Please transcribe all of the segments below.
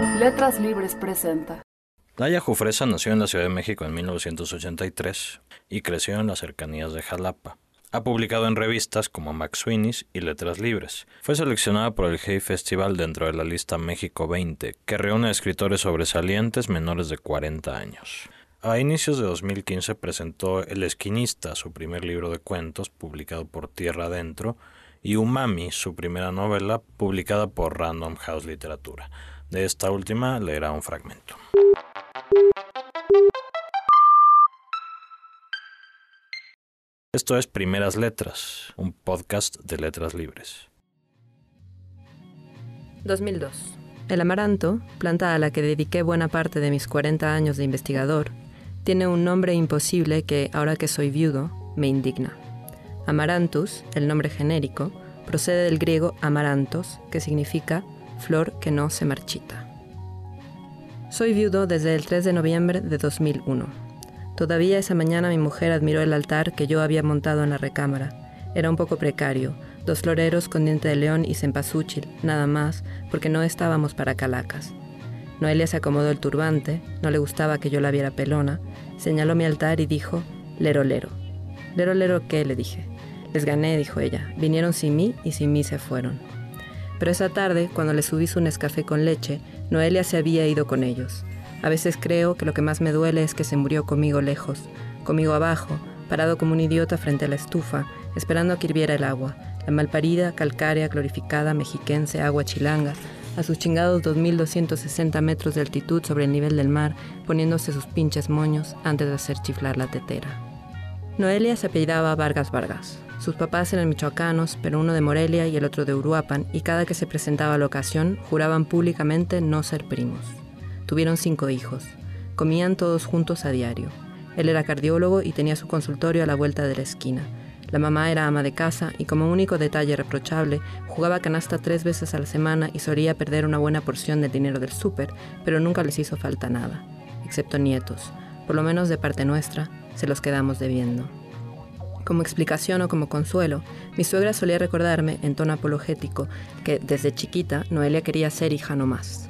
Letras Libres presenta. Naya Jufresa nació en la Ciudad de México en 1983 y creció en las cercanías de Jalapa. Ha publicado en revistas como Max Sweeney's y Letras Libres. Fue seleccionada por el Hey Festival dentro de la lista México 20, que reúne a escritores sobresalientes menores de 40 años. A inicios de 2015 presentó El Esquinista, su primer libro de cuentos, publicado por Tierra Adentro, y Umami, su primera novela, publicada por Random House Literatura. De esta última leerá un fragmento. Esto es Primeras Letras, un podcast de letras libres. 2002. El amaranto, planta a la que dediqué buena parte de mis 40 años de investigador, tiene un nombre imposible que, ahora que soy viudo, me indigna. Amaranthus, el nombre genérico, procede del griego amarantos, que significa flor que no se marchita. Soy viudo desde el 3 de noviembre de 2001. Todavía esa mañana mi mujer admiró el altar que yo había montado en la recámara. Era un poco precario, dos floreros con diente de león y cempasúchil, nada más, porque no estábamos para calacas. Noelia se acomodó el turbante, no le gustaba que yo la viera pelona, señaló mi altar y dijo, lero lero. Lero lero qué, le dije. Les gané, dijo ella. Vinieron sin mí y sin mí se fueron. Pero esa tarde, cuando le subí su Nescafé con leche, Noelia se había ido con ellos. A veces creo que lo que más me duele es que se murió conmigo lejos, conmigo abajo, parado como un idiota frente a la estufa, esperando a que hirviera el agua, la malparida, calcárea, glorificada, mexiquense, agua chilanga, a sus chingados 2.260 metros de altitud sobre el nivel del mar, poniéndose sus pinches moños antes de hacer chiflar la tetera. Noelia se apellidaba Vargas Vargas. Sus papás eran michoacanos, pero uno de Morelia y el otro de Uruapan, y cada que se presentaba a la ocasión juraban públicamente no ser primos. Tuvieron cinco hijos. Comían todos juntos a diario. Él era cardiólogo y tenía su consultorio a la vuelta de la esquina. La mamá era ama de casa y como único detalle reprochable, jugaba canasta tres veces a la semana y solía perder una buena porción del dinero del súper, pero nunca les hizo falta nada, excepto nietos. Por lo menos de parte nuestra, se los quedamos debiendo. Como explicación o como consuelo, mi suegra solía recordarme, en tono apologético, que desde chiquita Noelia quería ser hija no más.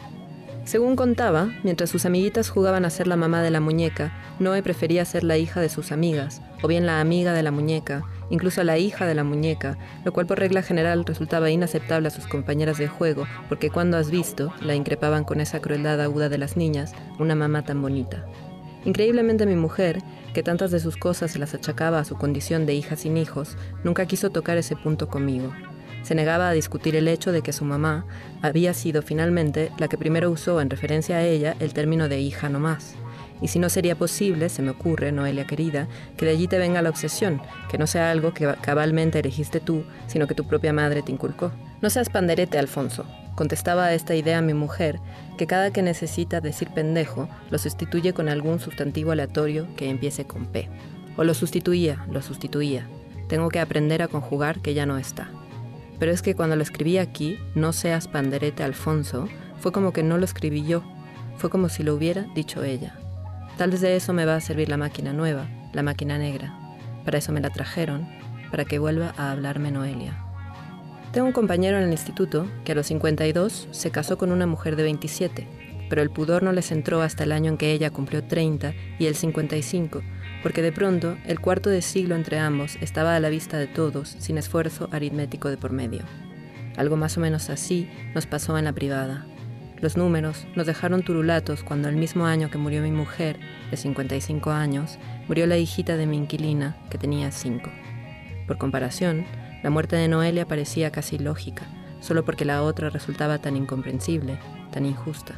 Según contaba, mientras sus amiguitas jugaban a ser la mamá de la muñeca, Noé prefería ser la hija de sus amigas, o bien la amiga de la muñeca, incluso la hija de la muñeca, lo cual por regla general resultaba inaceptable a sus compañeras de juego, porque cuando has visto, la increpaban con esa crueldad aguda de las niñas, una mamá tan bonita. Increíblemente mi mujer, que tantas de sus cosas se las achacaba a su condición de hija sin hijos, nunca quiso tocar ese punto conmigo. Se negaba a discutir el hecho de que su mamá había sido finalmente la que primero usó en referencia a ella el término de hija no más. Y si no sería posible, se me ocurre, Noelia querida, que de allí te venga la obsesión, que no sea algo que cabalmente elegiste tú, sino que tu propia madre te inculcó. No seas panderete, Alfonso, contestaba a esta idea mi mujer, que cada que necesita decir pendejo, lo sustituye con algún sustantivo aleatorio que empiece con P. O lo sustituía, lo sustituía. Tengo que aprender a conjugar que ya no está. Pero es que cuando lo escribí aquí, no seas panderete Alfonso, fue como que no lo escribí yo, fue como si lo hubiera dicho ella. Tal vez de eso me va a servir la máquina nueva, la máquina negra. Para eso me la trajeron, para que vuelva a hablarme Noelia. Tengo un compañero en el instituto que a los 52 se casó con una mujer de 27, pero el pudor no les entró hasta el año en que ella cumplió 30 y él 55, porque de pronto el cuarto de siglo entre ambos estaba a la vista de todos, sin esfuerzo aritmético de por medio. Algo más o menos así nos pasó en la privada. Los números nos dejaron turulatos cuando el mismo año que murió mi mujer, de 55 años, murió la hijita de mi inquilina, que tenía 5. Por comparación, la muerte de Noelia parecía casi lógica, solo porque la otra resultaba tan incomprensible, tan injusta.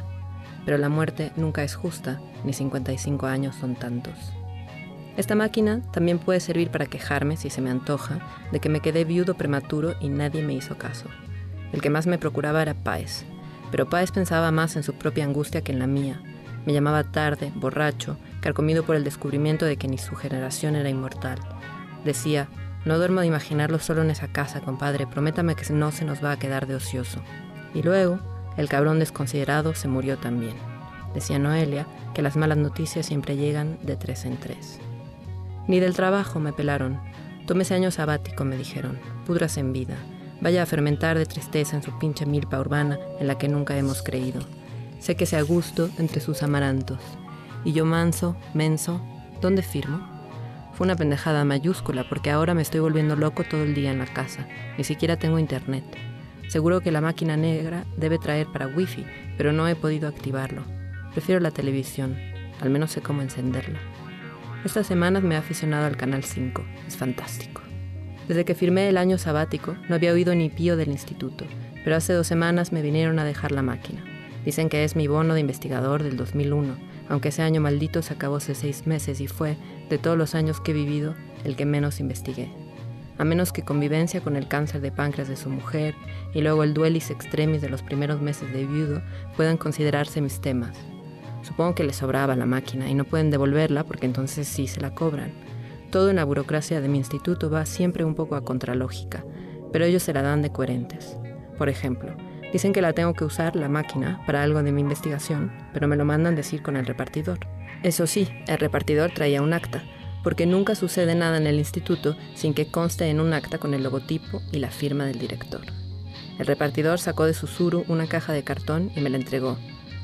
Pero la muerte nunca es justa, ni 55 años son tantos. Esta máquina también puede servir para quejarme, si se me antoja, de que me quedé viudo prematuro y nadie me hizo caso. El que más me procuraba era Páez, pero Páez pensaba más en su propia angustia que en la mía. Me llamaba tarde, borracho, carcomido por el descubrimiento de que ni su generación era inmortal. Decía, no duermo de imaginarlo solo en esa casa, compadre, prométame que no se nos va a quedar de ocioso. Y luego, el cabrón desconsiderado se murió también. Decía Noelia que las malas noticias siempre llegan de tres en tres. Ni del trabajo me pelaron. Tómese año sabático, me dijeron. Pudras en vida. Vaya a fermentar de tristeza en su pinche milpa urbana en la que nunca hemos creído. Sé que a gusto entre sus amarantos. Y yo manso, menso, ¿dónde firmo? Fue una pendejada mayúscula porque ahora me estoy volviendo loco todo el día en la casa. Ni siquiera tengo internet. Seguro que la máquina negra debe traer para wifi, pero no he podido activarlo. Prefiero la televisión. Al menos sé cómo encenderla. Estas semanas me he aficionado al Canal 5. Es fantástico. Desde que firmé el año sabático, no había oído ni pío del instituto, pero hace dos semanas me vinieron a dejar la máquina. Dicen que es mi bono de investigador del 2001, aunque ese año maldito se acabó hace seis meses y fue, de todos los años que he vivido, el que menos investigué. A menos que convivencia con el cáncer de páncreas de su mujer y luego el duelis extremis de los primeros meses de viudo puedan considerarse mis temas. Supongo que les sobraba la máquina y no pueden devolverla porque entonces sí se la cobran. Todo en la burocracia de mi instituto va siempre un poco a contralógica, pero ellos se la dan de coherentes. Por ejemplo, dicen que la tengo que usar la máquina para algo de mi investigación, pero me lo mandan decir con el repartidor. Eso sí, el repartidor traía un acta, porque nunca sucede nada en el instituto sin que conste en un acta con el logotipo y la firma del director. El repartidor sacó de su suru una caja de cartón y me la entregó,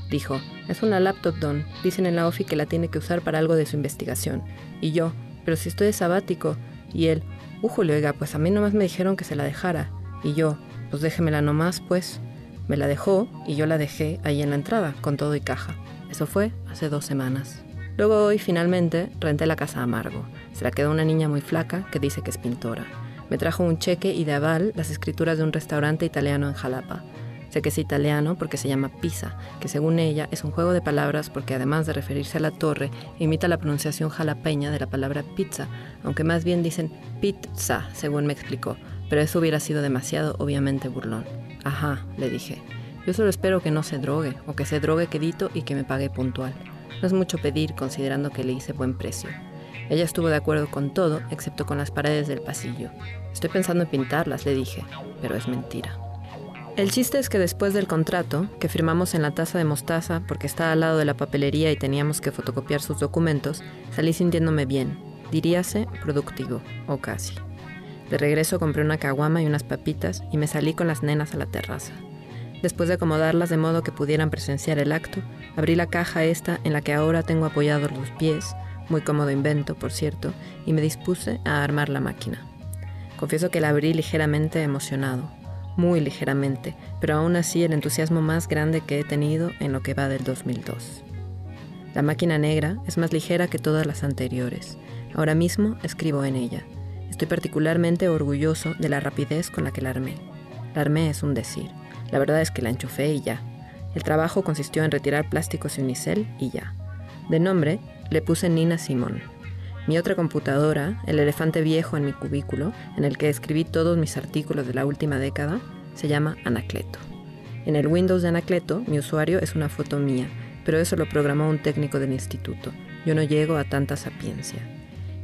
Dijo, es una laptop, Don. Dicen en la OFI que la tiene que usar para algo de su investigación. Y yo, pero si estoy de sabático. Y él, ujule, oiga, pues a mí nomás me dijeron que se la dejara. Y yo, pues déjemela nomás, pues. Me la dejó y yo la dejé ahí en la entrada, con todo y caja. Eso fue hace dos semanas. Luego hoy finalmente renté la casa a Amargo. Se la quedó una niña muy flaca que dice que es pintora. Me trajo un cheque y de aval las escrituras de un restaurante italiano en Jalapa. Sé que es italiano porque se llama pizza, que según ella es un juego de palabras porque además de referirse a la torre, imita la pronunciación jalapeña de la palabra pizza, aunque más bien dicen pizza, según me explicó, pero eso hubiera sido demasiado obviamente burlón. Ajá, le dije. Yo solo espero que no se drogue, o que se drogue quedito y que me pague puntual. No es mucho pedir considerando que le hice buen precio. Ella estuvo de acuerdo con todo, excepto con las paredes del pasillo. Estoy pensando en pintarlas, le dije, pero es mentira. El chiste es que después del contrato, que firmamos en la taza de mostaza porque estaba al lado de la papelería y teníamos que fotocopiar sus documentos, salí sintiéndome bien, diríase productivo, o casi. De regreso compré una caguama y unas papitas y me salí con las nenas a la terraza. Después de acomodarlas de modo que pudieran presenciar el acto, abrí la caja esta en la que ahora tengo apoyados los pies, muy cómodo invento, por cierto, y me dispuse a armar la máquina. Confieso que la abrí ligeramente emocionado muy ligeramente, pero aún así el entusiasmo más grande que he tenido en lo que va del 2002. La máquina negra es más ligera que todas las anteriores. Ahora mismo escribo en ella. Estoy particularmente orgulloso de la rapidez con la que la armé. La armé es un decir. La verdad es que la enchufé y ya. El trabajo consistió en retirar plásticos y unicel y ya. De nombre le puse Nina Simón. Mi otra computadora, el elefante viejo en mi cubículo, en el que escribí todos mis artículos de la última década, se llama Anacleto. En el Windows de Anacleto, mi usuario es una foto mía, pero eso lo programó un técnico del instituto. Yo no llego a tanta sapiencia.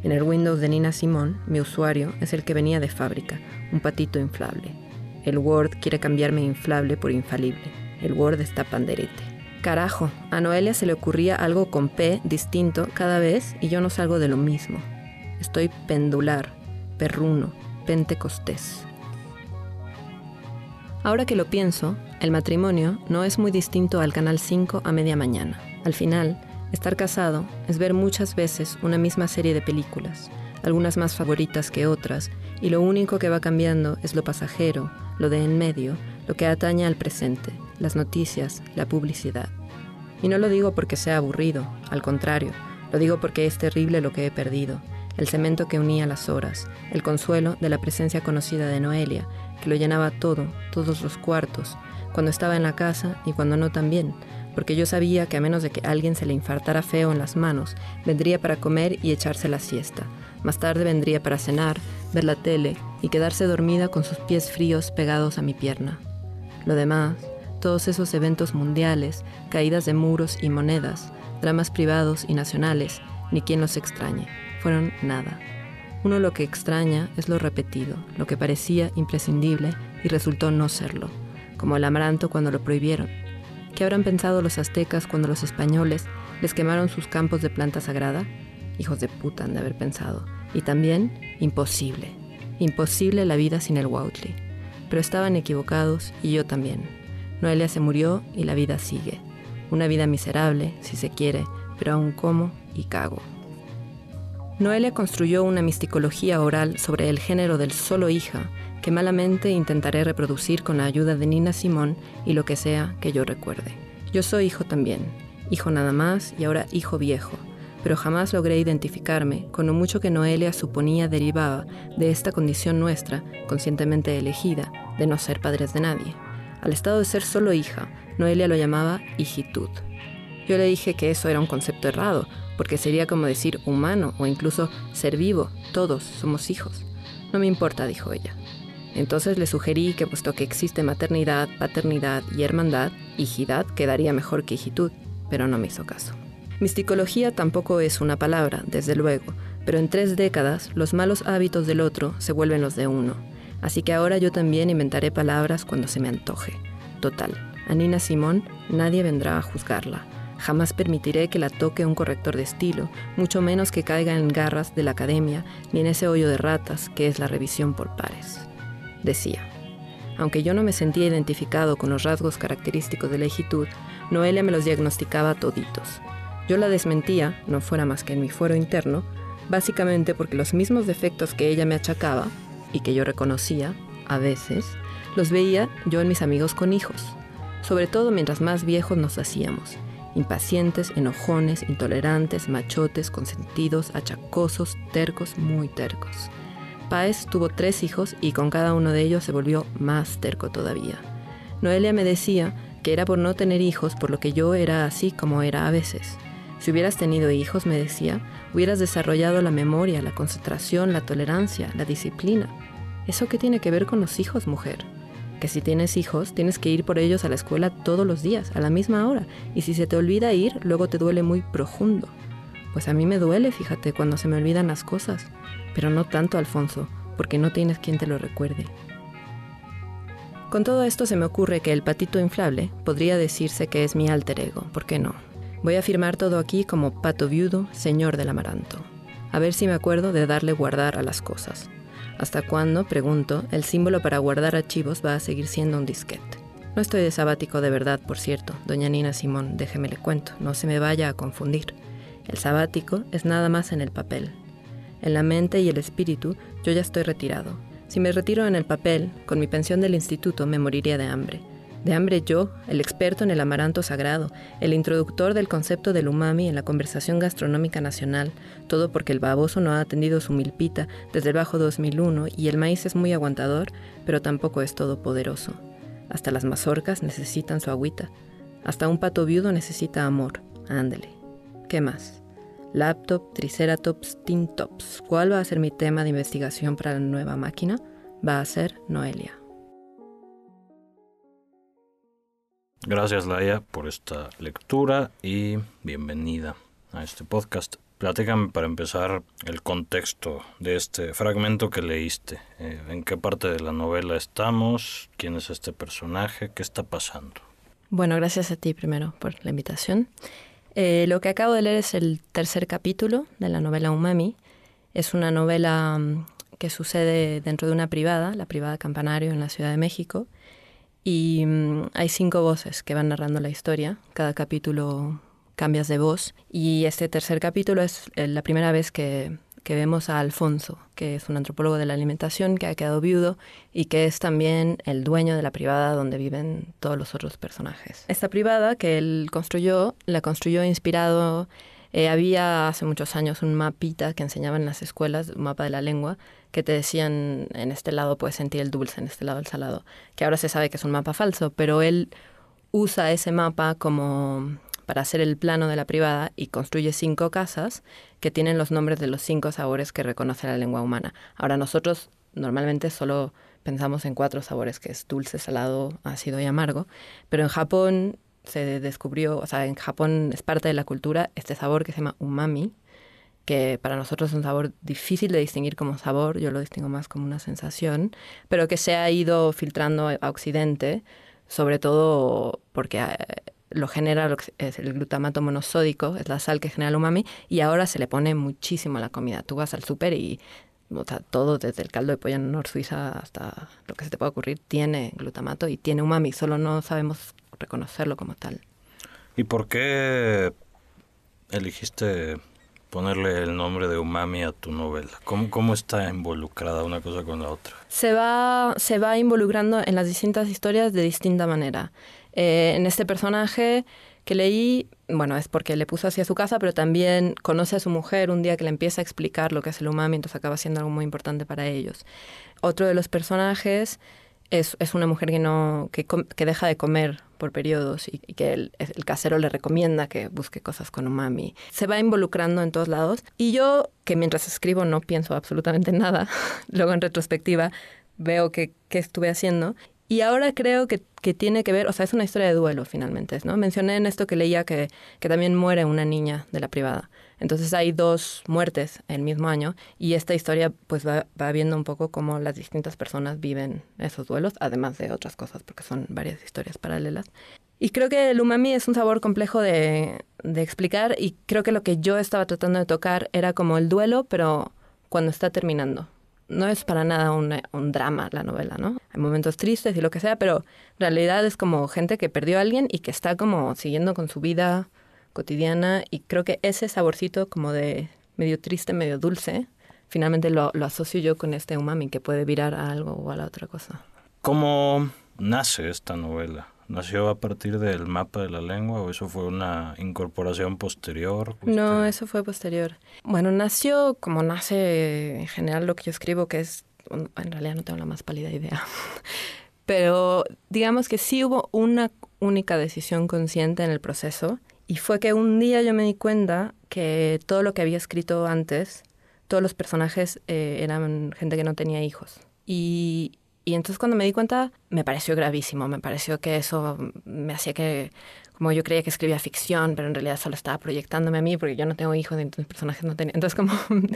En el Windows de Nina Simón, mi usuario es el que venía de fábrica, un patito inflable. El Word quiere cambiarme inflable por infalible. El Word está panderete. Carajo, a Noelia se le ocurría algo con P distinto cada vez y yo no salgo de lo mismo. Estoy pendular, perruno, pentecostés. Ahora que lo pienso, el matrimonio no es muy distinto al Canal 5 a media mañana. Al final, estar casado es ver muchas veces una misma serie de películas, algunas más favoritas que otras, y lo único que va cambiando es lo pasajero, lo de en medio, lo que atañe al presente, las noticias, la publicidad. Y no lo digo porque sea aburrido, al contrario, lo digo porque es terrible lo que he perdido, el cemento que unía las horas, el consuelo de la presencia conocida de Noelia, que lo llenaba todo, todos los cuartos, cuando estaba en la casa y cuando no también, porque yo sabía que a menos de que alguien se le infartara feo en las manos, vendría para comer y echarse la siesta. Más tarde vendría para cenar, ver la tele y quedarse dormida con sus pies fríos pegados a mi pierna. Lo demás, todos esos eventos mundiales, caídas de muros y monedas, dramas privados y nacionales, ni quien los extrañe, fueron nada. Uno lo que extraña es lo repetido, lo que parecía imprescindible y resultó no serlo, como el amaranto cuando lo prohibieron. ¿Qué habrán pensado los aztecas cuando los españoles les quemaron sus campos de planta sagrada? Hijos de puta han de haber pensado. Y también, imposible. Imposible la vida sin el Woutli. Pero estaban equivocados y yo también. Noelia se murió y la vida sigue. una vida miserable, si se quiere, pero aún como y cago. Noelia construyó una misticología oral sobre el género del solo hija que malamente intentaré reproducir con la ayuda de Nina Simón y lo que sea que yo recuerde. Yo soy hijo también, hijo nada más y ahora hijo viejo, pero jamás logré identificarme con lo mucho que Noelia suponía derivaba de esta condición nuestra, conscientemente elegida, de no ser padres de nadie. Al estado de ser solo hija, Noelia lo llamaba hijitud. Yo le dije que eso era un concepto errado, porque sería como decir humano o incluso ser vivo, todos somos hijos. No me importa, dijo ella. Entonces le sugerí que puesto que existe maternidad, paternidad y hermandad, hijidad quedaría mejor que hijitud, pero no me hizo caso. Misticología tampoco es una palabra, desde luego, pero en tres décadas los malos hábitos del otro se vuelven los de uno. Así que ahora yo también inventaré palabras cuando se me antoje. Total, a Nina Simón nadie vendrá a juzgarla. Jamás permitiré que la toque un corrector de estilo, mucho menos que caiga en garras de la academia ni en ese hoyo de ratas que es la revisión por pares. Decía, aunque yo no me sentía identificado con los rasgos característicos de la hijitud, Noelia me los diagnosticaba toditos. Yo la desmentía, no fuera más que en mi fuero interno, básicamente porque los mismos defectos que ella me achacaba, y que yo reconocía, a veces, los veía yo en mis amigos con hijos, sobre todo mientras más viejos nos hacíamos, impacientes, enojones, intolerantes, machotes, consentidos, achacosos, tercos, muy tercos. Páez tuvo tres hijos y con cada uno de ellos se volvió más terco todavía. Noelia me decía que era por no tener hijos por lo que yo era así como era a veces. Si hubieras tenido hijos, me decía, hubieras desarrollado la memoria, la concentración, la tolerancia, la disciplina. ¿Eso qué tiene que ver con los hijos, mujer? que si tienes hijos, tienes que ir por ellos a la escuela todos los días, a la misma hora, y si se te olvida ir, luego te duele muy profundo. Pues a mí me duele, fíjate, cuando se me olvidan las cosas, pero no tanto, Alfonso, porque no tienes quien te lo recuerde. Con todo esto se me ocurre que el patito inflable podría decirse que es mi alter ego, ¿por qué no? Voy a firmar todo aquí como pato viudo, señor del amaranto. A ver si me acuerdo de darle guardar a las cosas. ¿Hasta cuándo, pregunto, el símbolo para guardar archivos va a seguir siendo un disquete? No estoy de sabático de verdad, por cierto, doña Nina Simón, déjeme le cuento, no se me vaya a confundir. El sabático es nada más en el papel. En la mente y el espíritu yo ya estoy retirado. Si me retiro en el papel, con mi pensión del instituto me moriría de hambre. De hambre yo, el experto en el amaranto sagrado, el introductor del concepto del umami en la conversación gastronómica nacional, todo porque el baboso no ha atendido su milpita desde el bajo 2001 y el maíz es muy aguantador, pero tampoco es todopoderoso. Hasta las mazorcas necesitan su agüita. Hasta un pato viudo necesita amor. Ándele. ¿Qué más? Laptop, Triceratops, Tintops. ¿Cuál va a ser mi tema de investigación para la nueva máquina? Va a ser Noelia. Gracias, Laia, por esta lectura y bienvenida a este podcast. Platícame para empezar el contexto de este fragmento que leíste. Eh, ¿En qué parte de la novela estamos? ¿Quién es este personaje? ¿Qué está pasando? Bueno, gracias a ti primero por la invitación. Eh, lo que acabo de leer es el tercer capítulo de la novela Umami. Es una novela mm, que sucede dentro de una privada, la privada Campanario en la Ciudad de México y mm, hay cinco voces que van narrando la historia. Cada capítulo cambias de voz. Y este tercer capítulo es eh, la primera vez que, que vemos a Alfonso, que es un antropólogo de la alimentación que ha quedado viudo y que es también el dueño de la privada donde viven todos los otros personajes. Esta privada que él construyó, la construyó inspirado eh, había hace muchos años un mapita que enseñaban en las escuelas, un mapa de la lengua, que te decían en este lado puedes sentir el dulce, en este lado el salado, que ahora se sabe que es un mapa falso, pero él usa ese mapa como para hacer el plano de la privada y construye cinco casas que tienen los nombres de los cinco sabores que reconoce la lengua humana. Ahora nosotros normalmente solo pensamos en cuatro sabores, que es dulce, salado, ácido y amargo, pero en Japón se descubrió, o sea, en Japón es parte de la cultura este sabor que se llama umami, que para nosotros es un sabor difícil de distinguir como sabor, yo lo distingo más como una sensación, pero que se ha ido filtrando a Occidente, sobre todo porque eh, lo genera es el glutamato monosódico, es la sal que genera el umami, y ahora se le pone muchísimo a la comida. Tú vas al súper y todo desde el caldo de pollo en Nor Suiza hasta lo que se te pueda ocurrir tiene glutamato y tiene umami, solo no sabemos reconocerlo como tal. ¿Y por qué elegiste ponerle el nombre de Umami a tu novela? ¿Cómo, ¿Cómo está involucrada una cosa con la otra? Se va, se va involucrando en las distintas historias de distinta manera. Eh, en este personaje que leí, bueno, es porque le puso hacia su casa, pero también conoce a su mujer un día que le empieza a explicar lo que es el umami, entonces acaba siendo algo muy importante para ellos. Otro de los personajes es, es una mujer que, no, que, que, deja de comer por periodos y, que el, el, casero le recomienda que busque cosas con umami. Se va involucrando en todos lados y yo, que mientras escribo no pienso absolutamente nada, luego en retrospectiva veo qué estuve haciendo y ahora creo que, que, tiene que ver, o sea, es una historia de duelo finalmente, ¿no? Mencioné en esto que leía que, que también muere una niña de la privada. Entonces hay dos muertes el mismo año y esta historia pues va, viendo un poco cómo las distintas personas viven esos duelos, además de otras cosas, porque son varias historias paralelas. Y creo que el umami es un sabor complejo de, de explicar y creo que lo que yo estaba tratando de tocar era como el duelo, pero cuando está terminando no es para nada un, un, drama la novela, ¿no? Hay momentos tristes y lo que sea, pero en realidad es como gente que perdió a alguien y que está como siguiendo con su vida cotidiana y creo que ese saborcito como de medio triste, medio dulce, finalmente lo, lo asocio yo con este umami que puede virar a algo o a la otra cosa. ¿Cómo nace esta novela? ¿Nació a partir del mapa de la lengua o eso fue una incorporación posterior? No, eso fue posterior. Bueno, nació como nace en general lo que yo escribo, que es, en realidad no tengo la más pálida idea, pero digamos que sí hubo una única decisión consciente en el proceso y fue que un día yo me di cuenta que todo lo que había escrito antes, todos los personajes eh, eran gente que no tenía hijos. Y, y entonces cuando me di cuenta, me pareció gravísimo, me pareció que eso me hacía que, como yo creía que escribía ficción, pero en realidad solo estaba proyectándome a mí porque yo no tengo hijos, entonces personajes no tenían. Entonces como...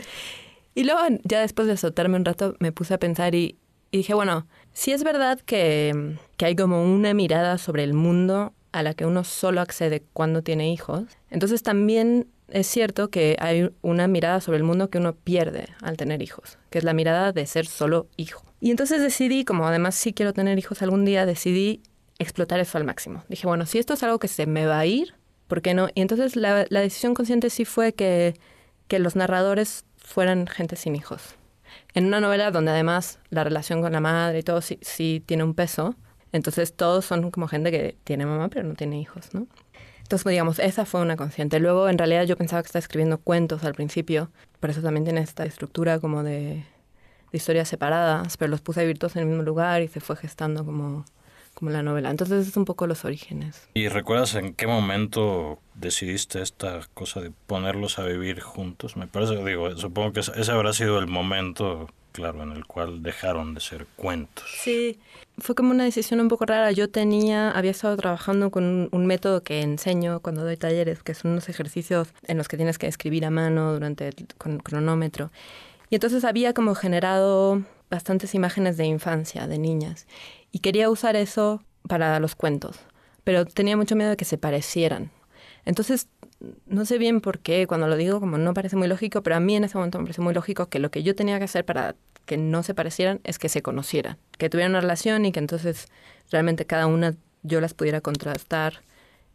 y luego ya después de soltarme un rato me puse a pensar y, y dije, bueno, sí es verdad que, que hay como una mirada sobre el mundo a la que uno solo accede cuando tiene hijos. Entonces también es cierto que hay una mirada sobre el mundo que uno pierde al tener hijos, que es la mirada de ser solo hijo. Y entonces decidí, como además sí quiero tener hijos algún día, decidí explotar eso al máximo. Dije, bueno, si esto es algo que se me va a ir, ¿por qué no? Y entonces la, decisión consciente sí fue que, que los narradores fueran gente sin hijos. En una novela donde además la relación con la madre y todo sí, sí tiene un peso, entonces todos son como gente que tiene mamá pero no tiene hijos, ¿no? Entonces, pues, digamos, esa fue una consciente. Luego, en realidad, yo pensaba que estaba escribiendo cuentos al principio, por eso también tiene esta estructura como de, historias separadas, pero los puse a vivir todos en el mismo lugar y se fue gestando como, como la novela. Entonces, es un poco los orígenes. ¿Y recuerdas en qué momento decidiste esta cosa de ponerlos a vivir juntos? Me parece, digo, supongo que ese habrá sido el momento claro, en el cual dejaron de ser cuentos. Sí, fue como una decisión un poco rara. Yo tenía, había estado trabajando con un, un, método que enseño cuando doy talleres, que son unos ejercicios en los que tienes que escribir a mano durante el con cronómetro. Y entonces había como generado bastantes imágenes de infancia, de niñas. Y quería usar eso para los cuentos, pero tenía mucho miedo de que se parecieran. Entonces no sé bien por qué, cuando lo digo como no parece muy lógico, pero a mí en ese momento me parece muy lógico que lo que yo tenía que hacer para que no se parecieran es que se conocieran, que tuvieran una relación y que entonces realmente cada una yo las pudiera contrastar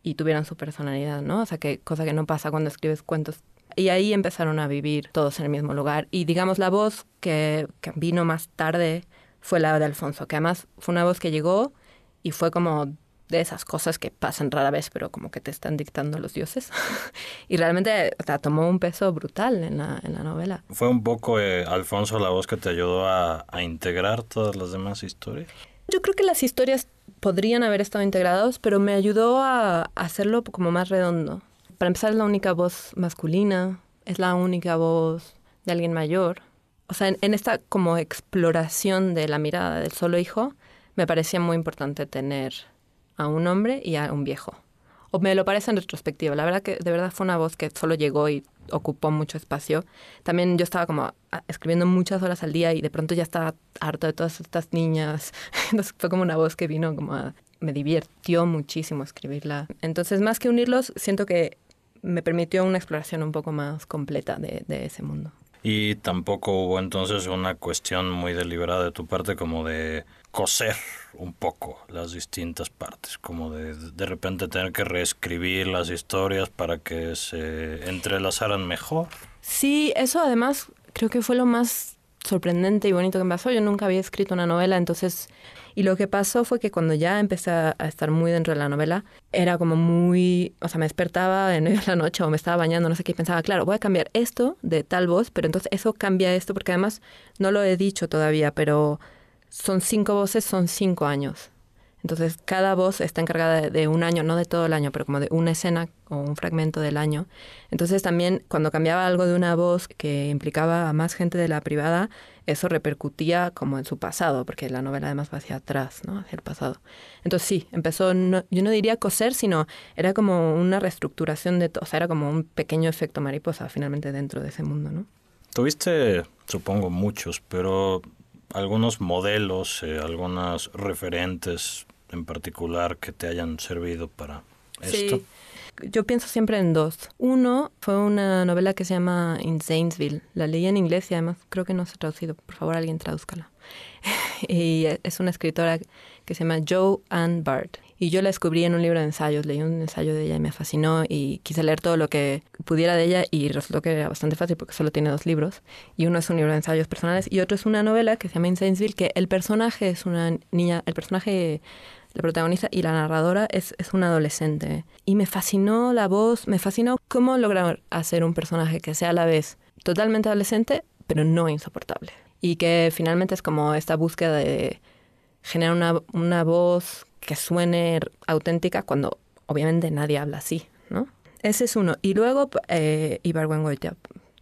y tuvieran su personalidad, ¿no? O sea, que cosa que no pasa cuando escribes cuentos. Y ahí empezaron a vivir todos en el mismo lugar. Y digamos, la voz que, que vino más tarde fue la de Alfonso, que además fue una voz que llegó y fue como de esas cosas que pasan rara vez, pero como que te están dictando los dioses. y realmente o sea, tomó un peso brutal en la, en la novela. ¿Fue un poco, eh, Alfonso, la voz que te ayudó a, a, integrar todas las demás historias? Yo creo que las historias podrían haber estado integradas, pero me ayudó a, a hacerlo como más redondo. Para empezar, es la única voz masculina, es la única voz de alguien mayor. O sea, en, en esta como exploración de la mirada del solo hijo, me parecía muy importante tener a un hombre y a un viejo. O me lo parece en retrospectiva. La verdad que de verdad fue una voz que solo llegó y ocupó mucho espacio. También yo estaba como escribiendo muchas horas al día y de pronto ya estaba harto de todas estas niñas. Entonces fue como una voz que vino como me divirtió muchísimo escribirla. Entonces más que unirlos, siento que me permitió una exploración un poco más completa de ese mundo. Y tampoco hubo entonces una cuestión muy deliberada de tu parte como de coser un poco las distintas partes, como de de repente tener que reescribir las historias para que se entrelazaran mejor. Sí, eso además creo que fue lo más sorprendente y bonito que me pasó. Yo nunca había escrito una novela, entonces... Y lo que pasó fue que cuando ya empecé a estar muy dentro de la novela, era como muy... O sea, me despertaba en medio de la noche o me estaba bañando, no sé qué, y pensaba, claro, voy a cambiar esto de tal voz, pero entonces eso cambia esto, porque además no lo he dicho todavía, pero son cinco voces, son cinco años. Entonces, cada voz está encargada de, un año, no de todo el año, pero como de una escena o un fragmento del año. Entonces, también cuando cambiaba algo de una voz que implicaba a más gente de la privada, eso repercutía como en su pasado, porque la novela además va hacia atrás, ¿no? Hacia el pasado. Entonces, sí, empezó, yo no diría coser, sino era como una reestructuración de todo, o sea, era como un pequeño efecto mariposa finalmente dentro de ese mundo, ¿no? Tuviste, supongo, muchos, pero algunos modelos, eh, algunas referentes en particular que te hayan servido para esto? Sí. Yo pienso siempre en dos. Uno fue una novela que se llama In Zanesville. La leí en inglés y además creo que no se ha traducido. Por favor, alguien tradúzcala. y es una escritora que se llama Joe Ann Bart. Y yo la descubrí en un libro de ensayos, leí un ensayo de ella y me fascinó y quise leer todo lo que pudiera de ella y resultó que era bastante fácil porque solo tiene dos libros. Y uno es un libro de ensayos personales y otro es una novela que se llama In Zanesville, que el personaje es una niña, el personaje la protagonista y la narradora es, es una adolescente. Y me fascinó la voz, me fascinó cómo lograr hacer un personaje que sea a la vez totalmente adolescente, pero no insoportable. Y que finalmente es como esta búsqueda de generar una, una voz que suene auténtica cuando obviamente nadie habla así, ¿no? Ese es uno. Y luego eh, Ibargüengoitia,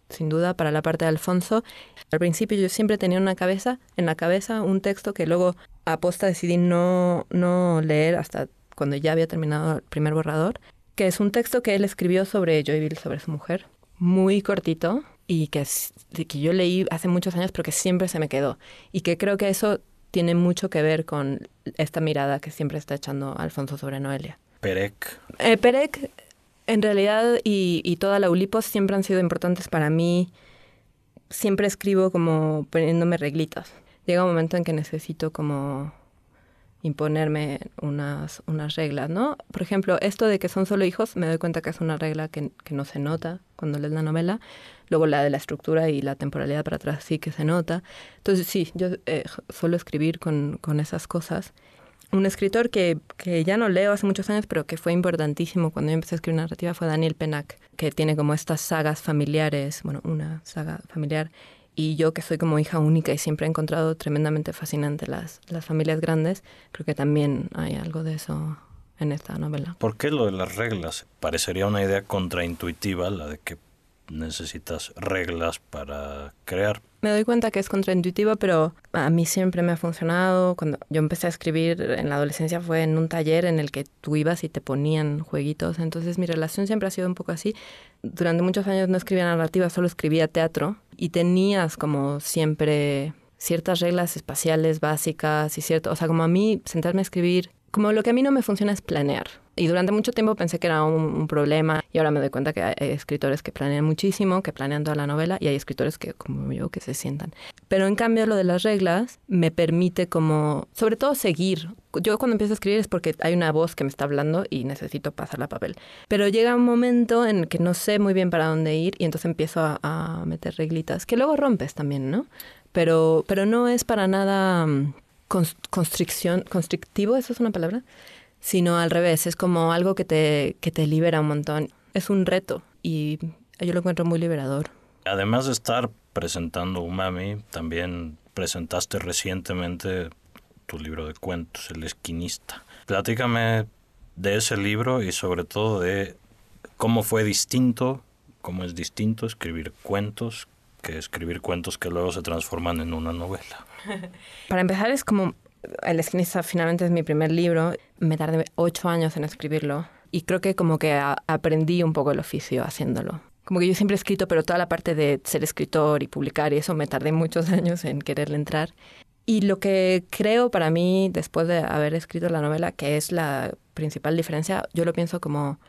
sin duda, para la parte de Alfonso. Al principio yo siempre tenía una cabeza, en la cabeza un texto que luego a posta decidí no, no leer hasta cuando ya había terminado el primer borrador, que es un texto que él escribió sobre Joyville, sobre su mujer, muy cortito y que, que yo leí hace muchos años pero que siempre se me quedó. Y que creo que eso tiene mucho que ver con esta mirada que siempre está echando Alfonso sobre Noelia. Perec. Eh, Perec, en realidad, y, y, toda la Ulipos siempre han sido importantes para mí. Siempre escribo como poniéndome reglitas. Llega un momento en que necesito como imponerme unas, unas reglas, ¿no? Por ejemplo, esto de que son solo hijos, me doy cuenta que es una regla que, que no se nota cuando lees la novela. Luego la de la estructura y la temporalidad para atrás sí que se nota. Entonces sí, yo eh, suelo escribir con, con esas cosas. Un escritor que, que ya no leo hace muchos años, pero que fue importantísimo cuando yo empecé a escribir narrativa fue Daniel Penac, que tiene como estas sagas familiares, bueno, una saga familiar y yo que soy como hija única y siempre he encontrado tremendamente fascinante las, las familias grandes, creo que también hay algo de eso en esta novela. ¿Por qué lo de las reglas? Parecería una idea contraintuitiva la de que necesitas reglas para crear. Me doy cuenta que es contraintuitiva, pero a mí siempre me ha funcionado. Cuando yo empecé a escribir en la adolescencia fue en un taller en el que tú ibas y te ponían jueguitos. Entonces mi relación siempre ha sido un poco así. Durante muchos años no escribía narrativa, solo escribía teatro y tenías como siempre ciertas reglas espaciales básicas y cierto, o sea, como a mí sentarme a escribir, como lo que a mí no me funciona es planear. Y durante mucho tiempo pensé que era un, un, problema y ahora me doy cuenta que hay escritores que planean muchísimo, que planean toda la novela y hay escritores que, como yo, que se sientan. Pero en cambio lo de las reglas me permite como, sobre todo seguir. Yo cuando empiezo a escribir es porque hay una voz que me está hablando y necesito pasarla a papel. Pero llega un momento en el que no sé muy bien para dónde ir y entonces empiezo a, a meter reglitas, que luego rompes también, ¿no? Pero, pero no es para nada um, constricción, constrictivo, ¿eso es una palabra? Sino al revés, es como algo que te, que te libera un montón. Es un reto y yo lo encuentro muy liberador. Además de estar presentando Umami, también presentaste recientemente tu libro de cuentos, El Esquinista. Platícame de ese libro y sobre todo de cómo fue distinto, cómo es distinto escribir cuentos que escribir cuentos que luego se transforman en una novela. Para empezar es como el esquinista finalmente es mi primer libro. Me tardé ocho años en escribirlo y creo que como que aprendí un poco el oficio haciéndolo. Como que yo siempre he escrito, pero toda la parte de ser escritor y publicar y eso me tardé muchos años en quererle entrar. Y lo que creo para mí, después de haber escrito la novela, que es la principal diferencia, yo lo pienso como,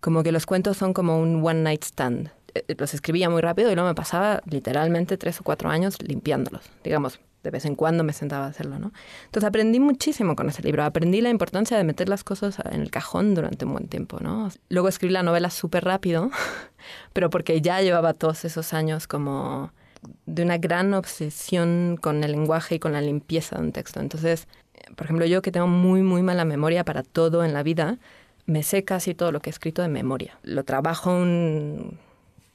como que los cuentos son como un one night stand. Eh, los escribía muy rápido y luego me pasaba literalmente tres o cuatro años limpiándolos. Digamos, de vez en cuando me sentaba a hacerlo, ¿no? Entonces aprendí muchísimo con ese libro. Aprendí la importancia de meter las cosas en el cajón durante un buen tiempo, ¿no? Luego escribí la novela súper rápido, pero porque ya llevaba todos esos años como de una gran obsesión con el lenguaje y con la limpieza de un texto. Entonces, por ejemplo, yo que tengo muy, muy mala memoria para todo en la vida, me sé casi todo lo que he escrito de memoria. Lo trabajo un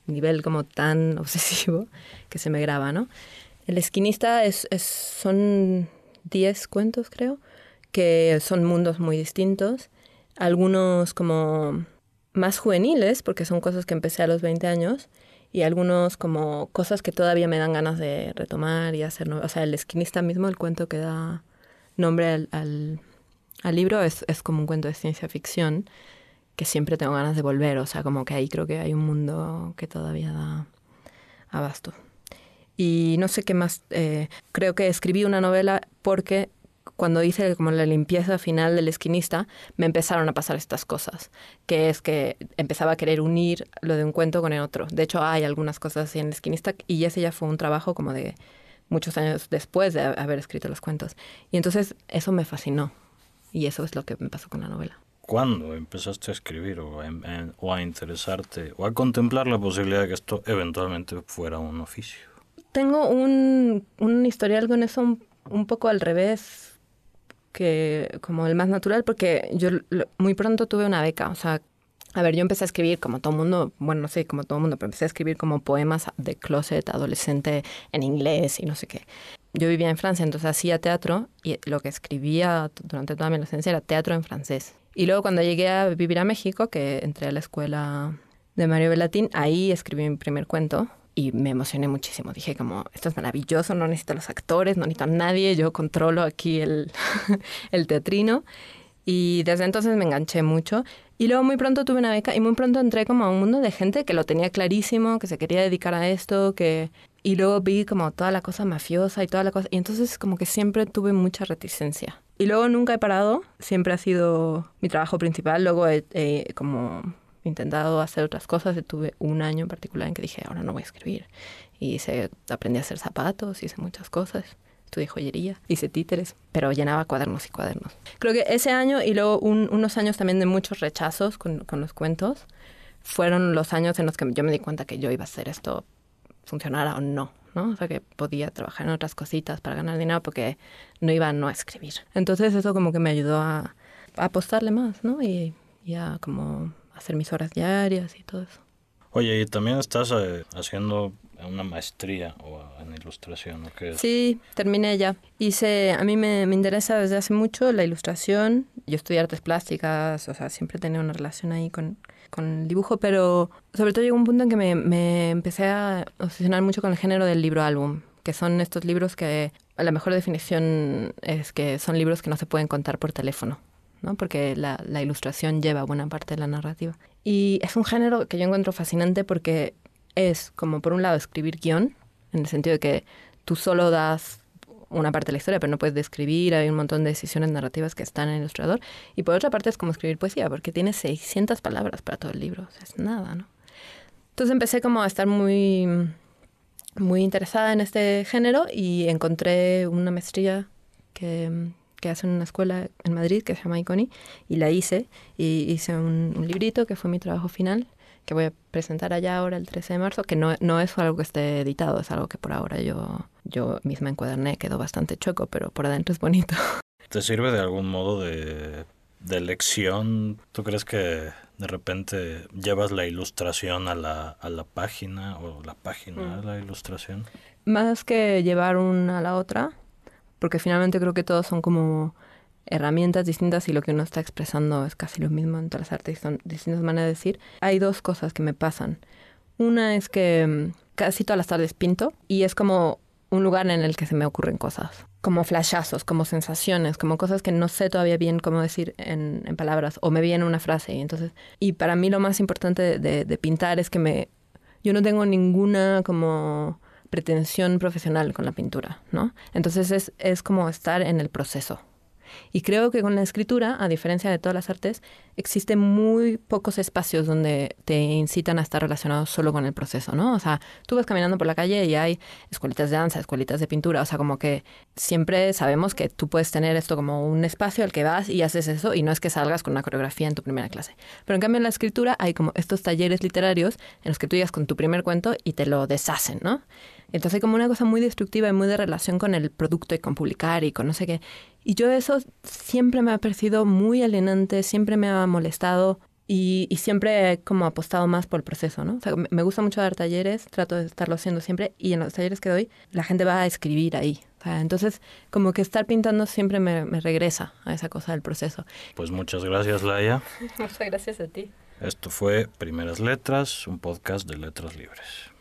nivel como tan obsesivo que se me graba, ¿no? El esquinista es, son 10 cuentos, creo, que son mundos muy distintos. Algunos como más juveniles, porque son cosas que empecé a los 20 años, y algunos como cosas que todavía me dan ganas de retomar y hacer. O sea, el esquinista mismo, el cuento que da nombre al, libro, es, es como un cuento de ciencia ficción que siempre tengo ganas de volver. O sea, como que ahí creo que hay un mundo que todavía da abasto y no sé qué más. Eh, creo que escribí una novela porque cuando hice como la limpieza final del esquinista, me empezaron a pasar estas cosas, que es que empezaba a querer unir lo de un cuento con el otro. De hecho, hay algunas cosas así en el esquinista y ese ya fue un trabajo como de muchos años después de haber escrito los cuentos. Y entonces eso me fascinó y eso es lo que me pasó con la novela. ¿Cuándo empezaste a escribir o o a interesarte o a contemplar la posibilidad de que esto eventualmente fuera un oficio? tengo un, un historial con eso un, poco al revés que como el más natural porque yo muy pronto tuve una beca, o sea, a ver, yo empecé a escribir como todo mundo, bueno, no sé, como todo mundo, pero empecé a escribir como poemas de closet adolescente en inglés y no sé qué. Yo vivía en Francia, entonces hacía teatro y lo que escribía durante toda mi adolescencia era teatro en francés. Y luego cuando llegué a vivir a México, que entré a la escuela de Mario Belatín, ahí escribí mi primer cuento, y me emocioné muchísimo. Dije como, esto es maravilloso, no necesito los actores, no necesito a nadie, yo controlo aquí el, el teatrino. Y desde entonces me enganché mucho. Y luego muy pronto tuve una beca y muy pronto entré como a un mundo de gente que lo tenía clarísimo, que se quería dedicar a esto, que... Y luego vi como toda la cosa mafiosa y toda la cosa... Y entonces como que siempre tuve mucha reticencia. Y luego nunca he parado, siempre ha sido mi trabajo principal. Luego he como intentado hacer otras cosas. Tuve un año en particular en que dije, ahora no voy a escribir. Y hice, aprendí a hacer zapatos, hice muchas cosas. Estudié joyería, hice títeres, pero llenaba cuadernos y cuadernos. Creo que ese año y luego unos años también de muchos rechazos con, con los cuentos fueron los años en los que yo me di cuenta que yo iba a hacer esto funcionara o no, ¿no? O sea, que podía trabajar en otras cositas para ganar dinero porque no iba a no escribir. Entonces eso como que me ayudó a, apostarle más, ¿no? Y, y a como hacer mis horas diarias y todo eso. Oye, y también estás eh, haciendo una maestría o en ilustración, ¿o qué Sí, terminé ya. Hice, a mí me, me, interesa desde hace mucho la ilustración. Yo estudié artes plásticas, o sea, siempre tenido una relación ahí con, con el dibujo, pero sobre todo llegó un punto en que me, empecé a obsesionar mucho con el género del libro álbum, que son estos libros que la mejor definición es que son libros que no se pueden contar por teléfono. ¿no? porque la, la, ilustración lleva buena parte de la narrativa. Y es un género que yo encuentro fascinante porque es como por un lado escribir guion, en el sentido de que tú solo das una parte de la historia, pero no puedes describir, hay un montón de decisiones narrativas que están en el ilustrador. Y por otra parte es como escribir poesía, porque tiene 600 palabras para todo el libro, o sea, es nada, ¿no? Entonces empecé como a estar muy, muy interesada en este género y encontré una maestría que que hacen una escuela en Madrid que se llama Iconi y la hice y hice un, librito que fue mi trabajo final que voy a presentar allá ahora el 13 de marzo, que no, no es algo que esté editado, es algo que por ahora yo, yo misma encuaderné, quedó bastante choco, pero por adentro es bonito. ¿Te sirve de algún modo de, de lección? ¿Tú crees que de repente llevas la ilustración a la, a la página o la página a mm. la ilustración? Más que llevar una a la otra, porque finalmente creo que todos son como herramientas distintas y lo que uno está expresando es casi lo mismo en todas las artes, son distintas maneras de decir. Hay dos cosas que me pasan. Una es que mm, casi todas las tardes pinto y es como un lugar en el que se me ocurren cosas, como flashazos, como sensaciones, como cosas que no sé todavía bien cómo decir en, palabras o me viene una frase y entonces y para mí lo más importante de, de pintar es que me yo no tengo ninguna como pretensión profesional con la pintura, ¿no? Entonces es, es como estar en el proceso. Y creo que con la escritura, a diferencia de todas las artes, existen muy pocos espacios donde te incitan a estar relacionados solo con el proceso, ¿no? O sea, tú vas caminando por la calle y hay escuelitas de danza, escuelitas de pintura, o sea, como que siempre sabemos que tú puedes tener esto como un espacio al que vas y haces eso y no es que salgas con una coreografía en tu primera clase. Pero en cambio en la escritura hay como estos talleres literarios en los que tú llegas con tu primer cuento y te lo deshacen, ¿no? Entonces como una cosa muy destructiva y muy de relación con el producto y con publicar y con no sé qué. Y yo eso siempre me ha parecido muy alienante, siempre me ha molestado y, siempre he como apostado más por el proceso, ¿no? O sea, me gusta mucho dar talleres, trato de estarlo haciendo siempre y en los talleres que doy la gente va a escribir ahí. O sea, entonces, como que estar pintando siempre me, me regresa a esa cosa del proceso. Pues muchas gracias, Laia. muchas gracias a ti. Esto fue Primeras Letras, un podcast de Letras Libres.